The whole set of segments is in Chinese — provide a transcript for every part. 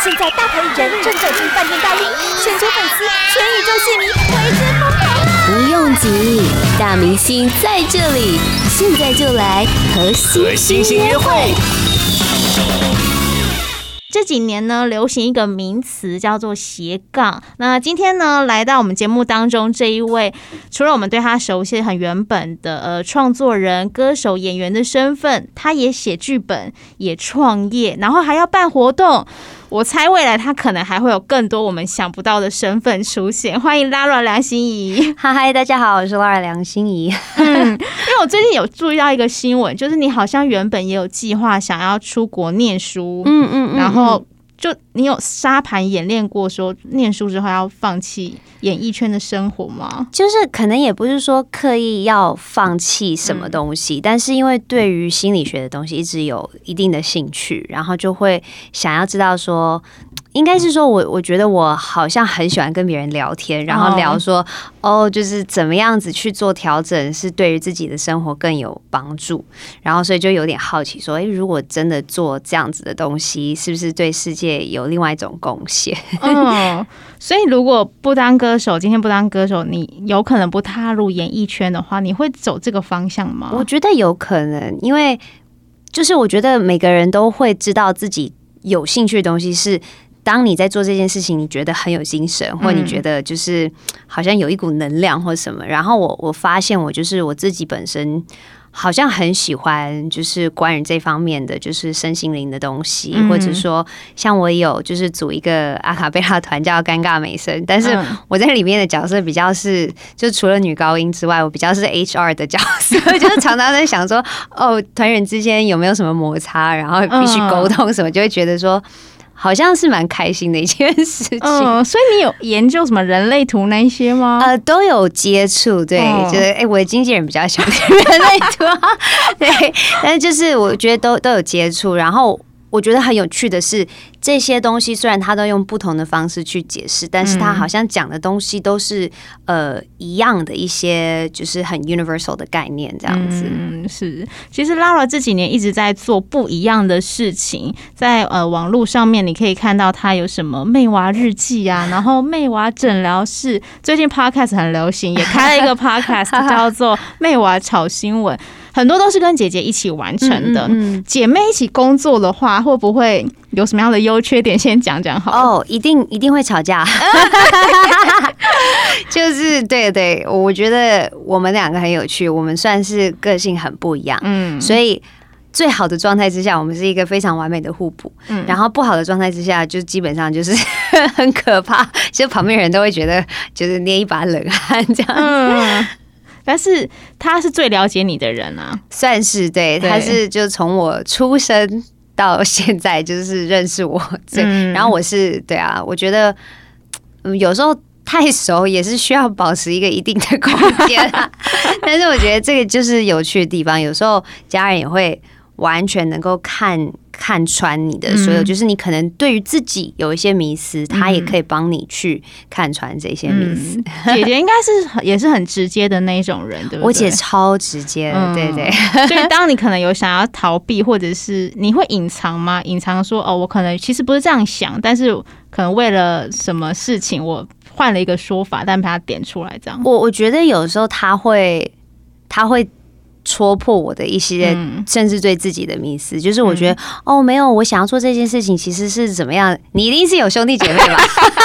现在大牌艺人正走进饭店大厅，全球粉丝、全宇宙戏迷为之疯狂。不用急，大明星在这里，现在就来和星星约会。这几年呢，流行一个名词叫做斜杠。那今天呢，来到我们节目当中这一位，除了我们对他熟悉很原本的呃创作人、歌手、演员的身份，他也写剧本，也创业，然后还要办活动。我猜未来他可能还会有更多我们想不到的身份出现。欢迎 Lara 梁心怡，嗨嗨，大家好，我是 Lara 梁心怡。嗯，因为我最近有注意到一个新闻，就是你好像原本也有计划想要出国念书，嗯嗯，然后。就你有沙盘演练过，说念书之后要放弃演艺圈的生活吗？就是可能也不是说刻意要放弃什么东西，嗯，但是因为对于心理学的东西一直有一定的兴趣，然后就会想要知道说。应该是说我，我我觉得我好像很喜欢跟别人聊天，然后聊说，oh. 哦，就是怎么样子去做调整，是对于自己的生活更有帮助。然后，所以就有点好奇，说，诶，如果真的做这样子的东西，是不是对世界有另外一种贡献？嗯，所以如果不当歌手，今天不当歌手，你有可能不踏入演艺圈的话，你会走这个方向吗？我觉得有可能，因为就是我觉得每个人都会知道自己有兴趣的东西是。当你在做这件事情，你觉得很有精神，或你觉得就是好像有一股能量或什么。然后我我发现我就是我自己本身好像很喜欢就是关于这方面的就是身心灵的东西，或者说像我有就是组一个阿卡贝拉团叫尴尬美声，但是我在里面的角色比较是就除了女高音之外，我比较是 HR 的角色，就是常常在想说哦团员之间有没有什么摩擦，然后必须沟通什么，就会觉得说。好像是蛮开心的一件事情，嗯，所以你有研究什么人类图那一些吗？呃，都有接触，对，哦、就是哎、欸，我的经纪人比较喜欢人类图，对，但是就是我觉得都都有接触，然后。我觉得很有趣的是，这些东西虽然他都用不同的方式去解释，但是他好像讲的东西都是呃一样的一些，就是很 universal 的概念这样子。嗯，是。其实 Lara 这几年一直在做不一样的事情，在呃网络上面你可以看到他有什么妹娃日记啊，然后妹娃诊疗室，最近 podcast 很流行，也开了一个 podcast 叫做妹娃炒新闻。很多都是跟姐姐一起完成的。嗯嗯嗯，姐妹一起工作的话，会不会有什么样的优缺点？先讲讲好。哦，一定一定会吵架。就是对对，我觉得我们两个很有趣，我们算是个性很不一样。嗯，所以最好的状态之下，我们是一个非常完美的互补。嗯，然后不好的状态之下，就基本上就是 很可怕，其实旁边人都会觉得就是捏一把冷汗这样子。嗯但是他是最了解你的人啊，算是对，他是就从我出生到现在就是认识我，嗯，然后我是对啊，我觉得嗯有时候太熟也是需要保持一个一定的空间啊，但是我觉得这个就是有趣的地方，有时候家人也会完全能够看。看穿你的所有，就是你可能对于自己有一些迷思，他也可以帮你去看穿这些迷思。姐姐应该是 也是很直接的那一种人，对不对？我姐超直接的，对对。所以当你可能有想要逃避，或者是你会隐藏吗？隐藏说哦，我可能其实不是这样想，但是可能为了什么事情，我换了一个说法，但把它点出来这样。我我觉得有时候他会，他会。戳破我的一些，甚至对自己的迷思，就是我觉得哦，没有，我想要做这件事情，其实是怎么样？你一定是有兄弟姐妹吧？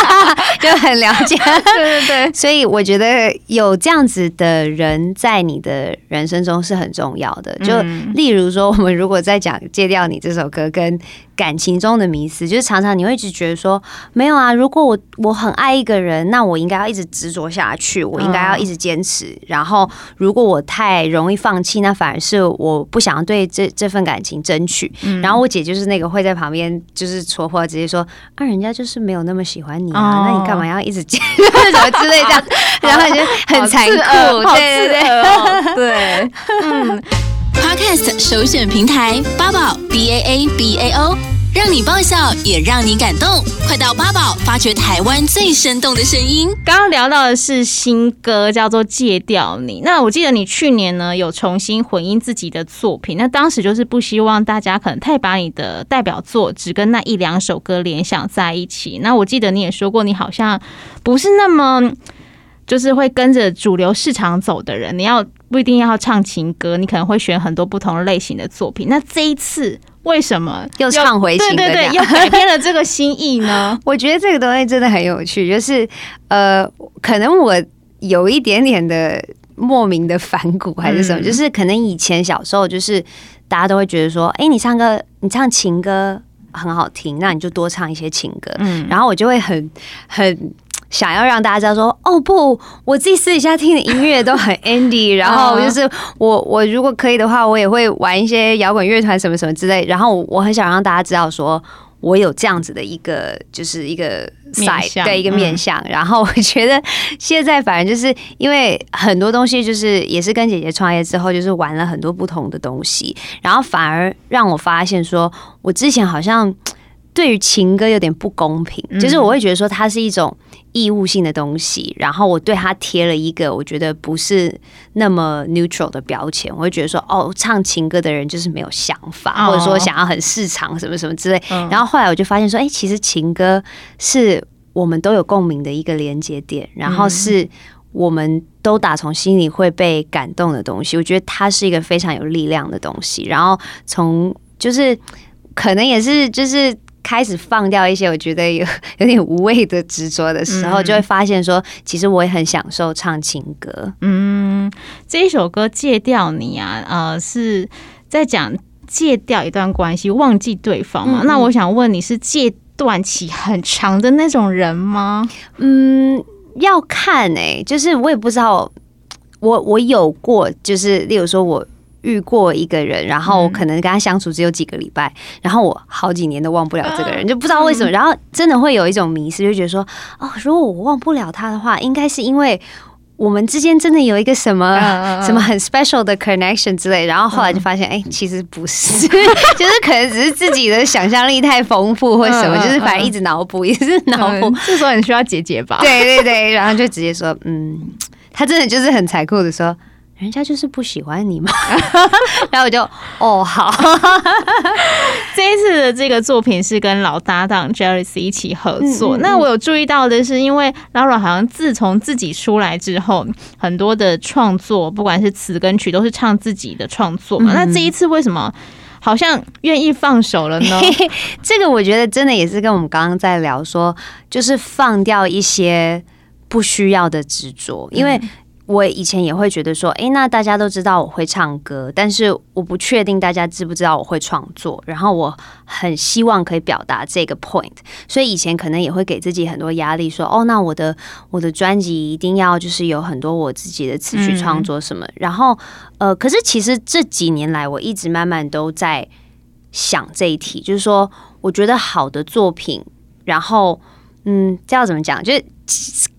就很了解，对对对。所以我觉得有这样子的人在你的人生中是很重要的。就例如说，我们如果在讲《戒掉你》这首歌跟。感情中的迷思，就是常常你会一直觉得说，没有啊，如果我我很爱一个人，那我应该要一直执着下去，我应该要一直坚持。然后，如果我太容易放弃，那反而是我不想要对这这份感情争取。然后我姐就是那个会在旁边就是戳破，直接说啊，人家就是没有那么喜欢你啊，那你干嘛要一直坚持 什么之类这样，然后就很残酷，对对对，对，嗯。Podcast 首选平台八宝 B A A B A O，让你爆笑也让你感动。快到八宝发掘台湾最生动的声音。刚刚聊到的是新歌，叫做《戒掉你》。那我记得你去年呢有重新混音自己的作品，那当时就是不希望大家可能太把你的代表作只跟那一两首歌联想在一起。那我记得你也说过，你好像不是那么。就是会跟着主流市场走的人，你要不一定要唱情歌，你可能会选很多不同类型的作品。那这一次为什么又唱回情歌？对对对，又改变了这个心意呢？我觉得这个东西真的很有趣，就是呃，可能我有一点点的莫名的反骨还是什么，嗯、就是可能以前小时候就是大家都会觉得说，哎、欸，你唱歌，你唱情歌很好听，那你就多唱一些情歌。嗯，然后我就会很很。想要让大家知道说，哦不，我自己私底下听的音乐都很 indie，然后就是我我如果可以的话，我也会玩一些摇滚乐团什么什么之类。然后我很想让大家知道说，我有这样子的一个就是一个 side 对一个面向。然后我觉得现在反正就是因为很多东西就是也是跟姐姐创业之后，就是玩了很多不同的东西，然后反而让我发现说，我之前好像。对于情歌有点不公平，就是我会觉得说它是一种义务性的东西，然后我对它贴了一个我觉得不是那么 neutral 的标签，我会觉得说哦，唱情歌的人就是没有想法，或者说想要很市场什么什么之类。然后后来我就发现说，哎，其实情歌是我们都有共鸣的一个连接点，然后是我们都打从心里会被感动的东西。我觉得它是一个非常有力量的东西。然后从就是可能也是就是。开始放掉一些我觉得有 有点无谓的执着的时候，就会发现说，其实我也很享受唱情歌。嗯，这一首歌《戒掉你》啊，呃，是在讲戒掉一段关系，忘记对方嘛。那我想问你是戒断期很长的那种人吗？嗯，要看哎、欸，就是我也不知道，我我有过，就是例如说我。遇过一个人，然后可能跟他相处只有几个礼拜，然后我好几年都忘不了这个人，就不知道为什么。然后真的会有一种迷失，就觉得说，哦，如果我忘不了他的话，应该是因为我们之间真的有一个什么什么很 special 的 connection 之类。然后后来就发现，哎，其实不是，就是可能只是自己的想象力太丰富或什么，就是反正一直脑补，一直脑补。这时候你需要解解吧？对对对，然后就直接说，嗯，他真的就是很残酷的说。人家就是不喜欢你嘛，然后我就哦好。这一次的这个作品是跟老搭档 Jealousy 一起合作。嗯嗯嗯，那我有注意到的是，因为 Laura 好像自从自己出来之后，很多的创作，不管是词跟曲，都是唱自己的创作嘛。那这一次为什么好像愿意放手了呢？这个我觉得真的也是跟我们刚刚在聊说，就是放掉一些不需要的执着，因为。我以前也会觉得说，诶，那大家都知道我会唱歌，但是我不确定大家知不知道我会创作。然后我很希望可以表达这个 point，所以以前可能也会给自己很多压力，说，哦，那我的我的专辑一定要就是有很多我自己的词曲创作什么。然后，呃，可是其实这几年来，我一直慢慢都在想这一题，就是说，我觉得好的作品，然后，嗯，这要怎么讲？就是。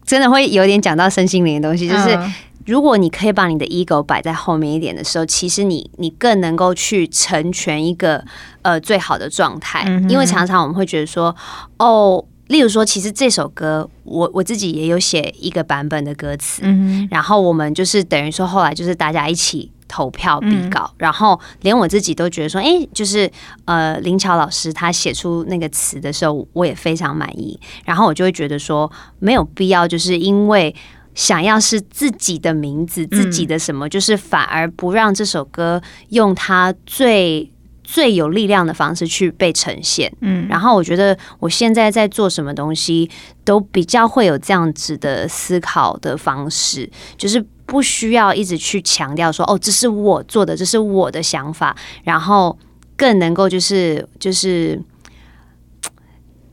真的会有点讲到身心灵的东西，就是如果你可以把你的 ego 摆在后面一点的时候，其实你你更能够去成全一个呃最好的状态。因为常常我们会觉得说，哦，例如说，其实这首歌我我自己也有写一个版本的歌词，然后我们就是等于说后来就是大家一起。投票比稿，然后连我自己都觉得说，哎，就是呃，林乔老师他写出那个词的时候，我也非常满意。然后我就会觉得说，没有必要，就是因为想要是自己的名字、自己的什么，就是反而不让这首歌用它最最有力量的方式去被呈现。嗯，然后我觉得我现在在做什么东西，都比较会有这样子的思考的方式，就是。不需要一直去强调说哦，这是我做的，这是我的想法，然后更能够就是就是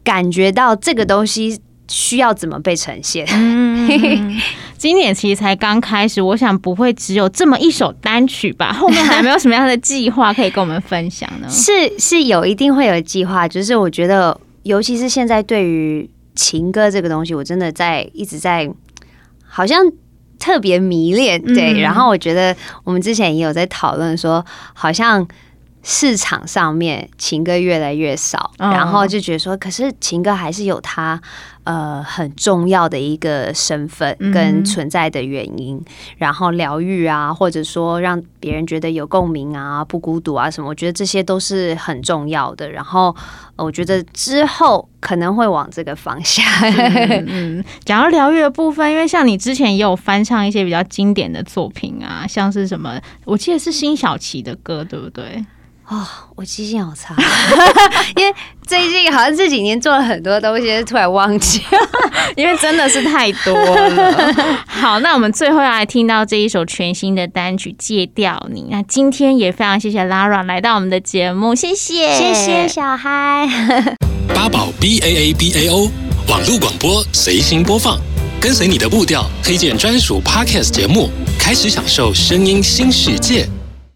感觉到这个东西需要怎么被呈现。嗯，今年其实才刚开始，我想不会只有这么一首单曲吧？后面还有没有什么样的计划可以跟我们分享呢？是是有，一定会有计划。就是我觉得，尤其是现在对于情歌这个东西，我真的在一直在好像。特别迷恋，对。然后我觉得我们之前也有在讨论说，好像市场上面情歌越来越少，嗯、然后就觉得说，可是情歌还是有它呃很重要的一个身份跟存在的原因，嗯、然后疗愈啊，或者说让别人觉得有共鸣啊、不孤独啊什么，我觉得这些都是很重要的。然后我觉得之后可能会往这个方向。嗯，讲到疗愈的部分，因为像你之前也有翻唱一些比较经典的作品啊，像是什么，我记得是辛晓琪的歌，对不对？哦，我记性好差，因为最近好像这几年做了很多东西，突然忘记了，因为真的是太多了。好，那我们最后要来听到这一首全新的单曲《戒掉你》。那今天也非常谢谢 Lara 来到我们的节目，谢谢，谢谢小嗨。八宝 B A A B A O 网络广播随心播放，跟随你的步调，推荐专属 Podcast 节目，开始享受声音新世界。